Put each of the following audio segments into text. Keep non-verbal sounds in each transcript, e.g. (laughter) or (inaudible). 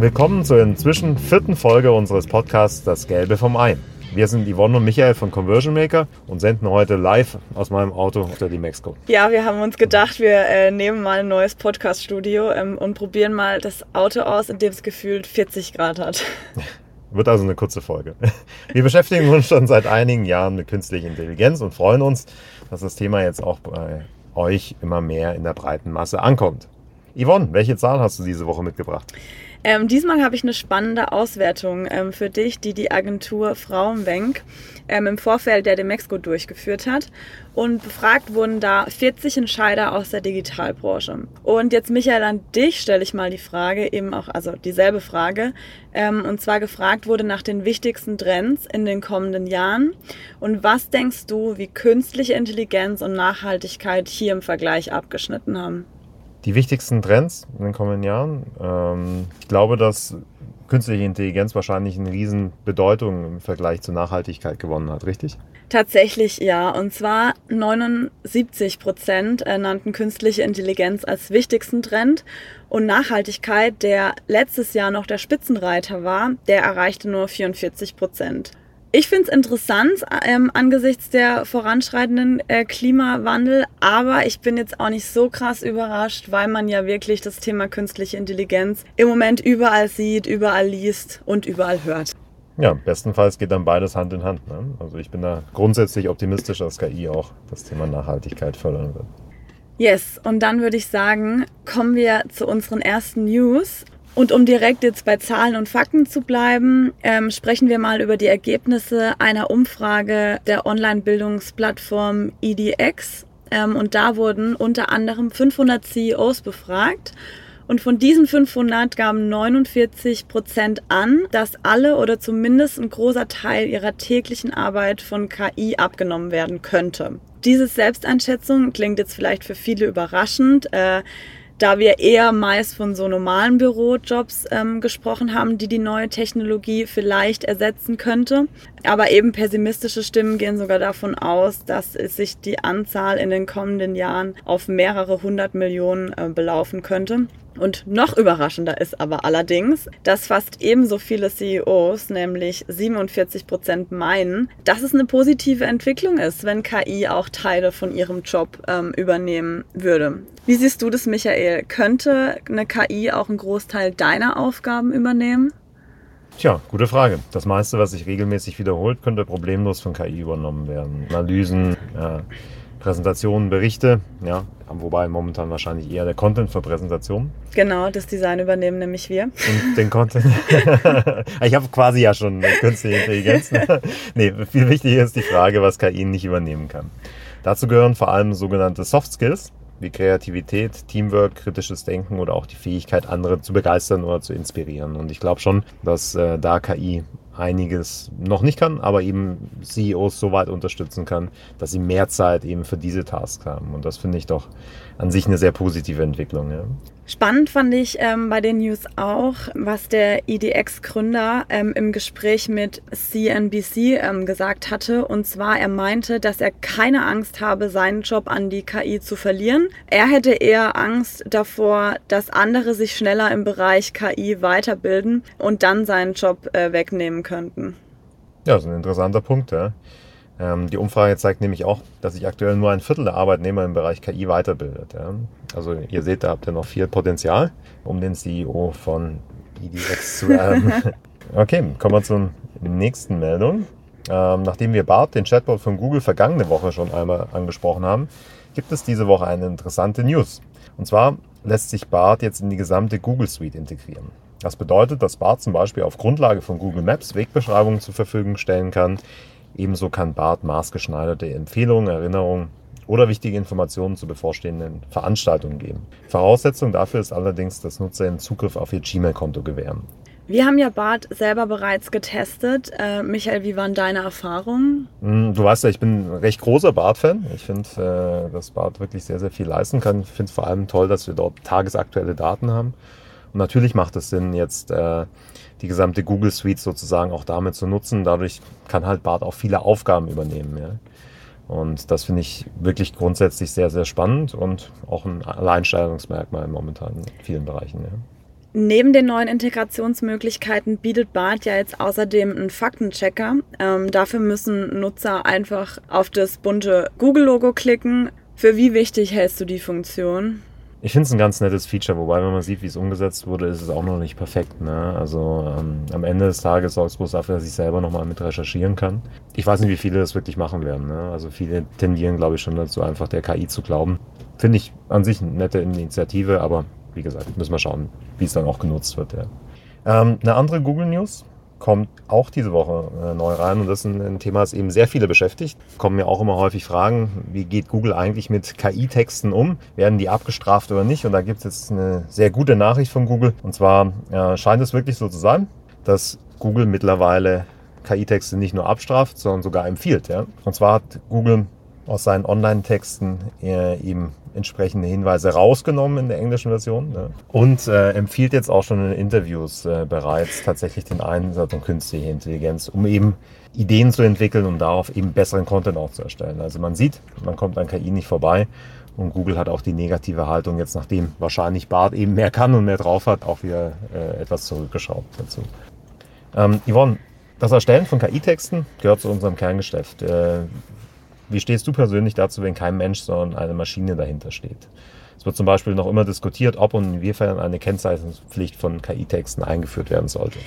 Willkommen zur inzwischen vierten Folge unseres Podcasts Das Gelbe vom Ei. Wir sind Yvonne und Michael von Conversion Maker und senden heute live aus meinem Auto auf der D-Mexco. Ja, wir haben uns gedacht, wir äh, nehmen mal ein neues Podcast-Studio ähm, und probieren mal das Auto aus, in dem es gefühlt 40 Grad hat. (laughs) Wird also eine kurze Folge. Wir beschäftigen uns schon seit einigen Jahren mit künstlicher Intelligenz und freuen uns, dass das Thema jetzt auch bei euch immer mehr in der breiten Masse ankommt. Yvonne, welche Zahl hast du diese Woche mitgebracht? Ähm, diesmal habe ich eine spannende Auswertung ähm, für dich, die die Agentur Frauenwenk ähm, im Vorfeld der Demexco durchgeführt hat. Und befragt wurden da 40 Entscheider aus der Digitalbranche. Und jetzt, Michael, an dich stelle ich mal die Frage, eben auch, also dieselbe Frage. Ähm, und zwar gefragt wurde nach den wichtigsten Trends in den kommenden Jahren. Und was denkst du, wie künstliche Intelligenz und Nachhaltigkeit hier im Vergleich abgeschnitten haben? Die wichtigsten Trends in den kommenden Jahren. Ähm, ich glaube, dass künstliche Intelligenz wahrscheinlich eine riesen Bedeutung im Vergleich zur Nachhaltigkeit gewonnen hat, richtig? Tatsächlich ja. Und zwar 79 Prozent äh, nannten künstliche Intelligenz als wichtigsten Trend. Und Nachhaltigkeit, der letztes Jahr noch der Spitzenreiter war, der erreichte nur 44 Prozent. Ich finde es interessant ähm, angesichts der voranschreitenden äh, Klimawandel, aber ich bin jetzt auch nicht so krass überrascht, weil man ja wirklich das Thema künstliche Intelligenz im Moment überall sieht, überall liest und überall hört. Ja, bestenfalls geht dann beides Hand in Hand. Ne? Also ich bin da grundsätzlich optimistisch, dass KI auch das Thema Nachhaltigkeit fördern wird. Yes, und dann würde ich sagen, kommen wir zu unseren ersten News. Und um direkt jetzt bei Zahlen und Fakten zu bleiben, ähm, sprechen wir mal über die Ergebnisse einer Umfrage der Online-Bildungsplattform EDX. Ähm, und da wurden unter anderem 500 CEOs befragt. Und von diesen 500 gaben 49 Prozent an, dass alle oder zumindest ein großer Teil ihrer täglichen Arbeit von KI abgenommen werden könnte. Diese Selbsteinschätzung klingt jetzt vielleicht für viele überraschend. Äh, da wir eher meist von so normalen Bürojobs ähm, gesprochen haben, die die neue Technologie vielleicht ersetzen könnte. Aber eben pessimistische Stimmen gehen sogar davon aus, dass sich die Anzahl in den kommenden Jahren auf mehrere hundert Millionen äh, belaufen könnte. Und noch überraschender ist aber allerdings, dass fast ebenso viele CEOs, nämlich 47 Prozent, meinen, dass es eine positive Entwicklung ist, wenn KI auch Teile von ihrem Job ähm, übernehmen würde. Wie siehst du das, Michael? Könnte eine KI auch einen Großteil deiner Aufgaben übernehmen? Tja, gute Frage. Das meiste, was sich regelmäßig wiederholt, könnte problemlos von KI übernommen werden. Analysen, ja, Präsentationen, Berichte, ja, wobei momentan wahrscheinlich eher der Content für Präsentationen. Genau, das Design übernehmen nämlich wir. Und den Content. (laughs) ich habe quasi ja schon künstliche Intelligenz. (laughs) nee, viel wichtiger ist die Frage, was KI nicht übernehmen kann. Dazu gehören vor allem sogenannte Soft Skills, wie Kreativität, Teamwork, kritisches Denken oder auch die Fähigkeit, andere zu begeistern oder zu inspirieren. Und ich glaube schon, dass äh, da KI einiges noch nicht kann, aber eben CEOs so weit unterstützen kann, dass sie mehr Zeit eben für diese Tasks haben. Und das finde ich doch an sich eine sehr positive Entwicklung. Ja. Spannend fand ich ähm, bei den News auch, was der IDX-Gründer ähm, im Gespräch mit CNBC ähm, gesagt hatte. Und zwar, er meinte, dass er keine Angst habe, seinen Job an die KI zu verlieren. Er hätte eher Angst davor, dass andere sich schneller im Bereich KI weiterbilden und dann seinen Job äh, wegnehmen könnten. Ja, das ist ein interessanter Punkt. Ja. Ähm, die Umfrage zeigt nämlich auch, dass sich aktuell nur ein Viertel der Arbeitnehmer im Bereich KI weiterbildet. Ja. Also ihr seht, da habt ihr noch viel Potenzial, um den CEO von IDX zu werden. (laughs) okay, kommen wir zur nächsten Meldung. Ähm, nachdem wir Bart, den Chatbot von Google, vergangene Woche schon einmal angesprochen haben, gibt es diese Woche eine interessante News. Und zwar lässt sich Bart jetzt in die gesamte Google Suite integrieren. Das bedeutet, dass Bart zum Beispiel auf Grundlage von Google Maps Wegbeschreibungen zur Verfügung stellen kann, Ebenso kann BART maßgeschneiderte Empfehlungen, Erinnerungen oder wichtige Informationen zu bevorstehenden Veranstaltungen geben. Voraussetzung dafür ist allerdings, dass Nutzer einen Zugriff auf ihr Gmail-Konto gewähren. Wir haben ja BART selber bereits getestet. Äh, Michael, wie waren deine Erfahrungen? Hm, du weißt ja, ich bin ein recht großer BART-Fan. Ich finde, äh, dass BART wirklich sehr, sehr viel leisten kann. Ich finde es vor allem toll, dass wir dort tagesaktuelle Daten haben. Und natürlich macht es Sinn, jetzt äh, die gesamte Google Suite sozusagen auch damit zu nutzen. Dadurch kann halt Bart auch viele Aufgaben übernehmen. Ja. Und das finde ich wirklich grundsätzlich sehr, sehr spannend und auch ein Alleinstellungsmerkmal momentan in vielen Bereichen. Ja. Neben den neuen Integrationsmöglichkeiten bietet BART ja jetzt außerdem einen Faktenchecker. Ähm, dafür müssen Nutzer einfach auf das bunte Google-Logo klicken. Für wie wichtig hältst du die Funktion? Ich finde es ein ganz nettes Feature, wobei, wenn man sieht, wie es umgesetzt wurde, ist es auch noch nicht perfekt. Ne? Also ähm, am Ende des Tages sorgt es bloß dafür, dass ich selber nochmal mit recherchieren kann. Ich weiß nicht, wie viele das wirklich machen werden. Ne? Also viele tendieren, glaube ich, schon dazu, einfach der KI zu glauben. Finde ich an sich eine nette Initiative, aber wie gesagt, müssen wir schauen, wie es dann auch genutzt wird. Ja. Ähm, eine andere Google News kommt auch diese Woche äh, neu rein und das ist ein, Thema, das eben sehr viele beschäftigt. Kommen mir auch immer häufig Fragen, wie geht Google eigentlich mit KI-Texten um? Werden die abgestraft oder nicht? Und da gibt es jetzt eine sehr gute Nachricht von Google. Und zwar äh, scheint es wirklich so zu sein, dass Google mittlerweile KI-Texte nicht nur abstraft, sondern sogar empfiehlt. Ja? Und zwar hat Google aus seinen Online-Texten äh, eben entsprechende Hinweise rausgenommen in der englischen Version ne? und äh, empfiehlt jetzt auch schon in Interviews äh, bereits tatsächlich den Einsatz von künstlicher Intelligenz, um eben Ideen zu entwickeln und darauf eben besseren Content auch zu erstellen. Also man sieht, man kommt an KI nicht vorbei und Google hat auch die negative Haltung jetzt, nachdem wahrscheinlich Bart eben mehr kann und mehr drauf hat, auch wieder äh, etwas zurückgeschraubt dazu. Ähm, Yvonne, das Erstellen von KI-Texten gehört zu unserem Kerngeschäft. Wie stehst du persönlich dazu, wenn kein Mensch, sondern eine Maschine dahinter steht? Es wird zum Beispiel noch immer diskutiert, ob und inwiefern eine Kennzeichnungspflicht von KI-Texten eingeführt werden sollte.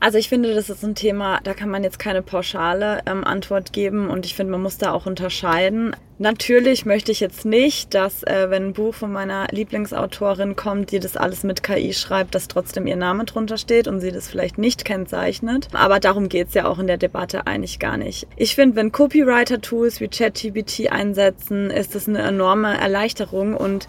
Also ich finde, das ist ein Thema, da kann man jetzt keine pauschale ähm, Antwort geben und ich finde, man muss da auch unterscheiden. Natürlich möchte ich jetzt nicht, dass äh, wenn ein Buch von meiner Lieblingsautorin kommt, die das alles mit KI schreibt, dass trotzdem ihr Name drunter steht und sie das vielleicht nicht kennzeichnet. Aber darum geht's ja auch in der Debatte eigentlich gar nicht. Ich finde, wenn Copywriter-Tools wie ChatGPT einsetzen, ist das eine enorme Erleichterung und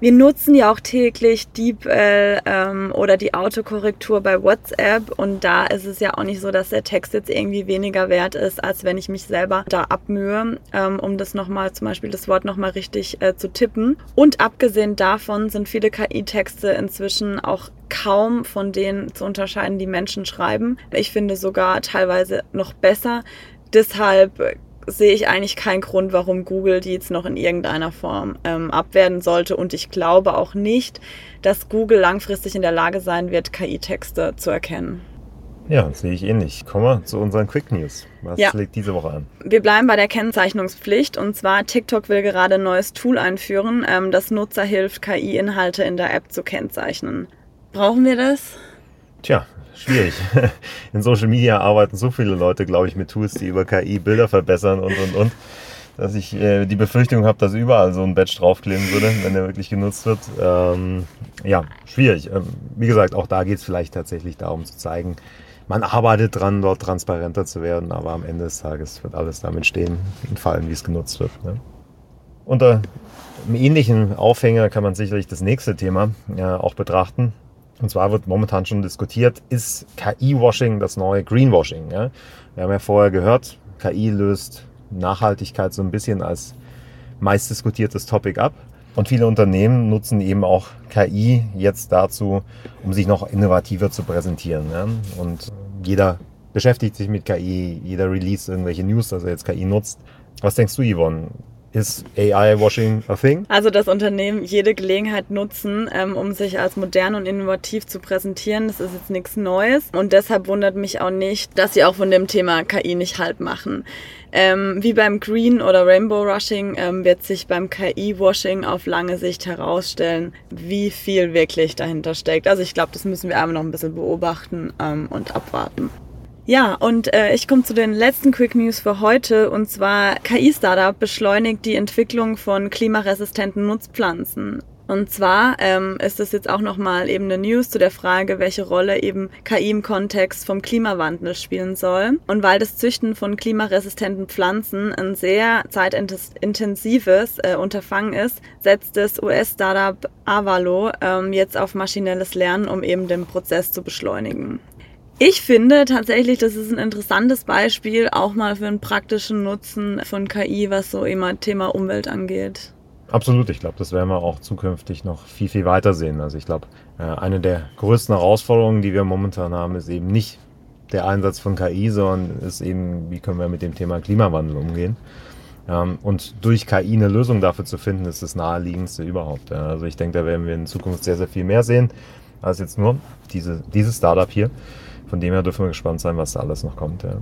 wir nutzen ja auch täglich DeepL ähm, oder die Autokorrektur bei WhatsApp und da ist es ja auch nicht so, dass der Text jetzt irgendwie weniger wert ist, als wenn ich mich selber da abmühe, ähm, um das nochmal, zum Beispiel das Wort nochmal richtig äh, zu tippen. Und abgesehen davon sind viele KI-Texte inzwischen auch kaum von denen zu unterscheiden, die Menschen schreiben. Ich finde sogar teilweise noch besser. Deshalb sehe ich eigentlich keinen Grund, warum Google die jetzt noch in irgendeiner Form ähm, abwerten sollte. Und ich glaube auch nicht, dass Google langfristig in der Lage sein wird, KI-Texte zu erkennen. Ja, sehe ich ähnlich. Kommen wir zu unseren Quick News. Was ja. liegt diese Woche an? Wir bleiben bei der Kennzeichnungspflicht und zwar TikTok will gerade ein neues Tool einführen, ähm, das Nutzer hilft, KI-Inhalte in der App zu kennzeichnen. Brauchen wir das? Tja, schwierig. (laughs) In Social Media arbeiten so viele Leute, glaube ich, mit Tools, die über KI Bilder verbessern und und und, dass ich äh, die Befürchtung habe, dass überall so ein Badge draufkleben würde, wenn der wirklich genutzt wird. Ähm, ja, schwierig. Ähm, wie gesagt, auch da geht es vielleicht tatsächlich darum zu zeigen, man arbeitet dran, dort transparenter zu werden, aber am Ende des Tages wird alles damit stehen und fallen, wie es genutzt wird. Ne? Unter einem ähnlichen Aufhänger kann man sicherlich das nächste Thema ja, auch betrachten. Und zwar wird momentan schon diskutiert, ist KI-Washing das neue Greenwashing? Ja? Wir haben ja vorher gehört, KI löst Nachhaltigkeit so ein bisschen als meist diskutiertes Topic ab. Und viele Unternehmen nutzen eben auch KI jetzt dazu, um sich noch innovativer zu präsentieren. Ja? Und jeder beschäftigt sich mit KI, jeder release irgendwelche News, dass er jetzt KI nutzt. Was denkst du, Yvonne? Ist AI-Washing a thing? Also das Unternehmen jede Gelegenheit nutzen, ähm, um sich als modern und innovativ zu präsentieren. Das ist jetzt nichts Neues. Und deshalb wundert mich auch nicht, dass sie auch von dem Thema KI nicht halt machen. Ähm, wie beim Green oder Rainbow Rushing ähm, wird sich beim KI-Washing auf lange Sicht herausstellen, wie viel wirklich dahinter steckt. Also ich glaube, das müssen wir einmal noch ein bisschen beobachten ähm, und abwarten. Ja, und äh, ich komme zu den letzten Quick News für heute. Und zwar KI-Startup beschleunigt die Entwicklung von klimaresistenten Nutzpflanzen. Und zwar ähm, ist es jetzt auch nochmal eben eine News zu der Frage, welche Rolle eben KI im Kontext vom Klimawandel spielen soll. Und weil das Züchten von klimaresistenten Pflanzen ein sehr zeitintensives äh, Unterfangen ist, setzt das US-Startup Avalo ähm, jetzt auf maschinelles Lernen, um eben den Prozess zu beschleunigen. Ich finde tatsächlich, das ist ein interessantes Beispiel auch mal für einen praktischen Nutzen von KI, was so immer Thema Umwelt angeht. Absolut, ich glaube, das werden wir auch zukünftig noch viel, viel weiter sehen. Also ich glaube, äh, eine der größten Herausforderungen, die wir momentan haben, ist eben nicht der Einsatz von KI, sondern ist eben, wie können wir mit dem Thema Klimawandel umgehen. Ähm, und durch KI eine Lösung dafür zu finden, ist das naheliegendste überhaupt. Also ich denke, da werden wir in Zukunft sehr, sehr viel mehr sehen. Also jetzt nur diese, dieses Startup hier. Von dem her dürfen wir gespannt sein, was da alles noch kommt. Ja.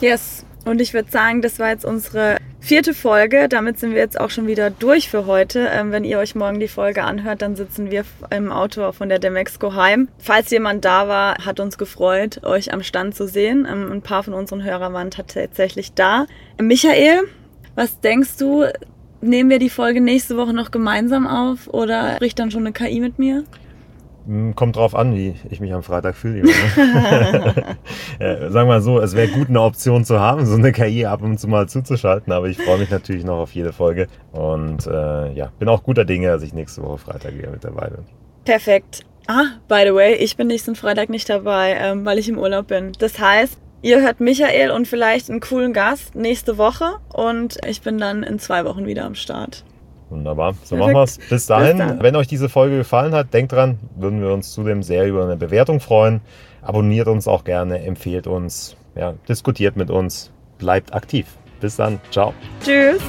Yes. Und ich würde sagen, das war jetzt unsere vierte Folge. Damit sind wir jetzt auch schon wieder durch für heute. Ähm, wenn ihr euch morgen die Folge anhört, dann sitzen wir im Auto von der Demexco heim. Falls jemand da war, hat uns gefreut, euch am Stand zu sehen. Ähm, ein paar von unseren Hörern waren tatsächlich da. Michael, was denkst du? Nehmen wir die Folge nächste Woche noch gemeinsam auf oder spricht dann schon eine KI mit mir? Hm, kommt drauf an, wie ich mich am Freitag fühle. (laughs) Ja, sagen wir mal so, es wäre gut, eine Option zu haben, so eine KI ab und zu mal zuzuschalten, aber ich freue mich natürlich noch auf jede Folge und äh, ja, bin auch guter Dinge, dass ich nächste Woche Freitag wieder mit dabei bin. Perfekt. Ah, by the way, ich bin nächsten Freitag nicht dabei, ähm, weil ich im Urlaub bin. Das heißt, ihr hört Michael und vielleicht einen coolen Gast nächste Woche und ich bin dann in zwei Wochen wieder am Start. Wunderbar. So machen wir es. Bis dahin, Bis wenn euch diese Folge gefallen hat, denkt dran, würden wir uns zudem sehr über eine Bewertung freuen. Abonniert uns auch gerne, empfehlt uns, ja, diskutiert mit uns, bleibt aktiv. Bis dann. Ciao. Tschüss.